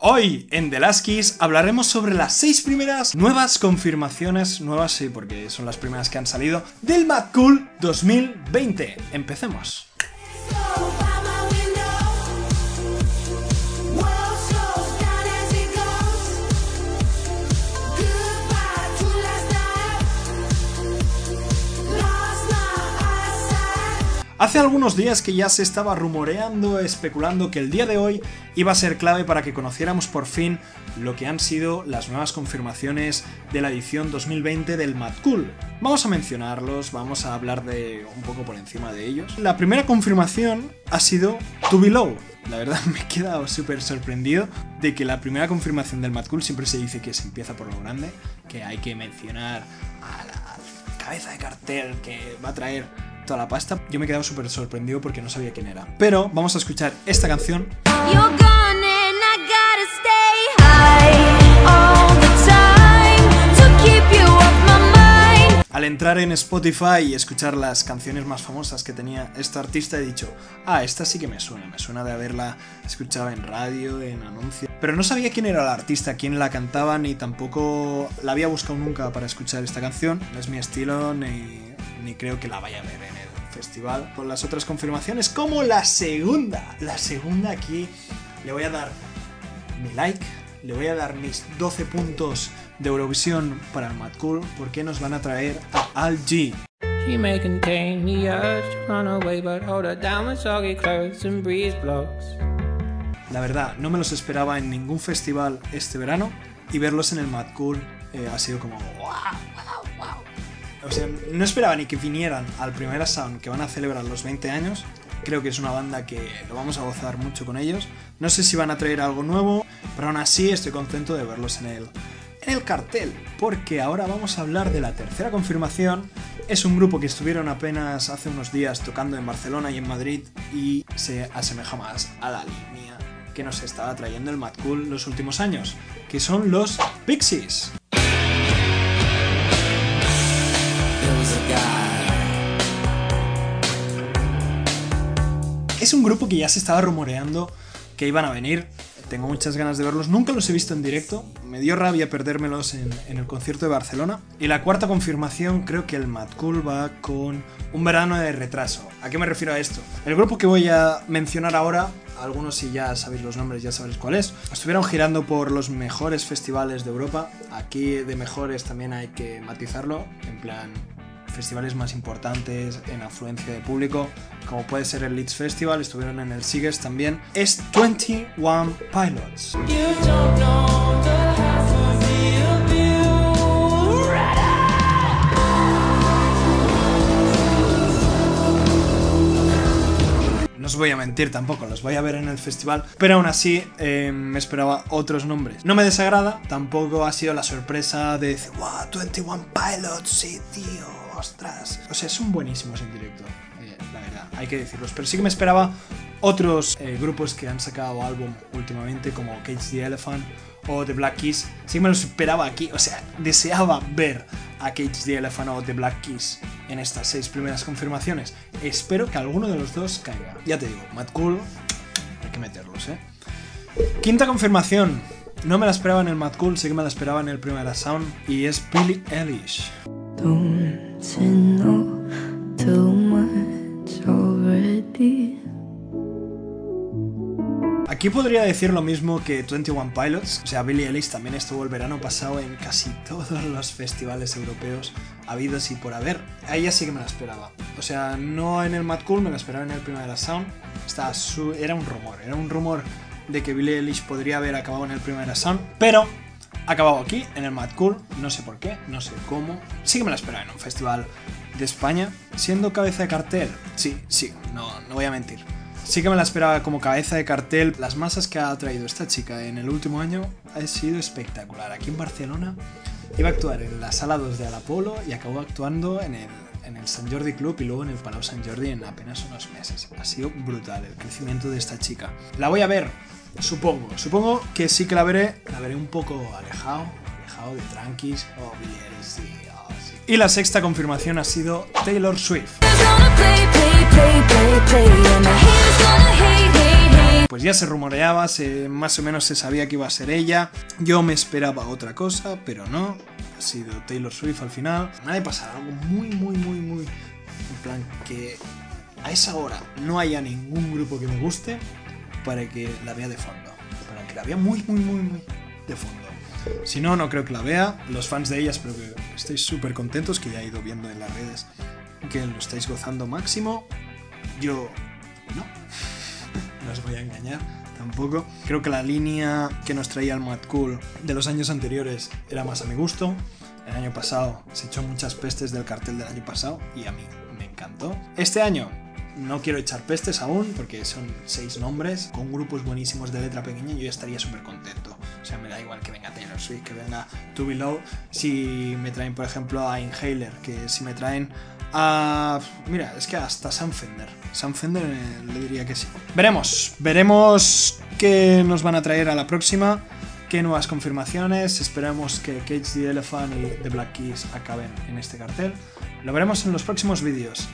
Hoy en The Last Kiss hablaremos sobre las seis primeras nuevas confirmaciones, nuevas sí, porque son las primeras que han salido, del Mad Cool 2020. Empecemos. Hace algunos días que ya se estaba rumoreando, especulando que el día de hoy iba a ser clave para que conociéramos por fin lo que han sido las nuevas confirmaciones de la edición 2020 del Mad Cool. Vamos a mencionarlos, vamos a hablar de un poco por encima de ellos. La primera confirmación ha sido To Below. La verdad me he quedado súper sorprendido de que la primera confirmación del Mad Cool siempre se dice que se empieza por lo grande, que hay que mencionar a la cabeza de cartel que va a traer toda la pasta. Yo me he quedado súper sorprendido porque no sabía quién era. Pero vamos a escuchar esta canción. Al entrar en Spotify y escuchar las canciones más famosas que tenía este artista, he dicho, ah, esta sí que me suena, me suena de haberla escuchado en radio, en anuncios. Pero no sabía quién era el artista, quién la cantaba, ni tampoco la había buscado nunca para escuchar esta canción. No es mi estilo, ni ni creo que la vaya a ver en el festival. Con las otras confirmaciones, como la segunda. La segunda aquí le voy a dar mi like, le voy a dar mis 12 puntos de Eurovisión para el Mad Cool, porque nos van a traer a Al G. La verdad, no me los esperaba en ningún festival este verano y verlos en el Mad Cool eh, ha sido como o sea, no esperaba ni que vinieran al Primera Sound que van a celebrar los 20 años. Creo que es una banda que lo vamos a gozar mucho con ellos. No sé si van a traer algo nuevo, pero aún así estoy contento de verlos en el, en el cartel. Porque ahora vamos a hablar de la tercera confirmación. Es un grupo que estuvieron apenas hace unos días tocando en Barcelona y en Madrid y se asemeja más a la línea que nos estaba trayendo el Mad Cool los últimos años, que son los Pixies. Es un grupo que ya se estaba rumoreando que iban a venir. Tengo muchas ganas de verlos. Nunca los he visto en directo. Me dio rabia perdérmelos en, el concierto de Barcelona. Y la cuarta confirmación, creo que el Mad Cool va con un verano de retraso. ¿A qué me refiero a esto? El grupo que voy a mencionar ahora, algunos si ya sabéis los nombres ya sabéis cuál es, estuvieron girando por los mejores festivales de Europa. Aquí de mejores también hay que matizarlo. En plan, festivales más importantes en afluencia de público, como puede ser el Leeds Festival, estuvieron en el Sigues también, es 21 Pilots. Os voy a mentir tampoco, los voy a ver en el festival, pero aún así eh, me esperaba otros nombres. No me desagrada, tampoco ha sido la sorpresa de wow, 21 Pilots, sí, tío ostras. O sea, son buenísimos en directo, eh, la verdad, hay que decirlos. Pero sí que me esperaba otros eh, grupos que han sacado álbum últimamente, como Cage the Elephant o The Black Keys. Sí que me los esperaba aquí, o sea, deseaba ver a Cage the Elephant o The Black Keys en estas seis primeras confirmaciones. Espero que alguno de los dos caiga. Ya te digo, Mad Cool, hay que meterlos, ¿eh? Quinta confirmación. No me la esperaba en el Mad Cool, sí que me la esperaba en el primer Sound. Y es Billie Eilish. Aquí podría decir lo mismo que 21 Pilots, o sea, Billie Eilish también estuvo el verano pasado en casi todos los festivales europeos habidos y por haber. A ella sí que me la esperaba. O sea, no en el Mad Cool, me la esperaba en el Primavera Sound. Estaba Era un rumor, era un rumor de que Billie Eilish podría haber acabado en el Primavera Sound, pero acabado aquí, en el Mad Cool, no sé por qué, no sé cómo. Sí que me la esperaba en un festival de España, siendo cabeza de cartel. Sí, sí, no, no voy a mentir. Sí que me la esperaba como cabeza de cartel. Las masas que ha traído esta chica en el último año ha sido espectacular. Aquí en Barcelona iba a actuar en la sala 2 de Alapolo y acabó actuando en el, en el San Jordi Club y luego en el Palau San Jordi en apenas unos meses. Ha sido brutal el crecimiento de esta chica. La voy a ver Supongo, supongo que sí que la veré, la veré un poco alejado, alejado de tranquis oh, oh, Y la sexta confirmación ha sido Taylor Swift. Ya se rumoreaba, se, más o menos se sabía que iba a ser ella. Yo me esperaba otra cosa, pero no. Ha sido Taylor Swift al final. Nada de pasar algo muy, muy, muy, muy... En plan, que a esa hora no haya ningún grupo que me guste para que la vea de fondo. Para que la vea muy, muy, muy, muy de fondo. Si no, no creo que la vea. Los fans de ella espero que estéis súper contentos, que ya he ido viendo en las redes que lo estáis gozando máximo. Yo no. No os voy a engañar tampoco. Creo que la línea que nos traía el Mad Cool de los años anteriores era más a mi gusto. El año pasado se echó muchas pestes del cartel del año pasado y a mí me encantó. Este año no quiero echar pestes aún porque son seis nombres con grupos buenísimos de letra pequeña yo ya estaría súper contento. O sea, me da igual que venga Taylor Swift, que venga To Below, si me traen por ejemplo a Inhaler, que si me traen a... Mira, es que hasta Sam Fender. Sam Fender eh, le diría que sí. Veremos, veremos qué nos van a traer a la próxima, qué nuevas confirmaciones. Esperamos que Cage the Elephant y The Black Keys acaben en este cartel. Lo veremos en los próximos vídeos.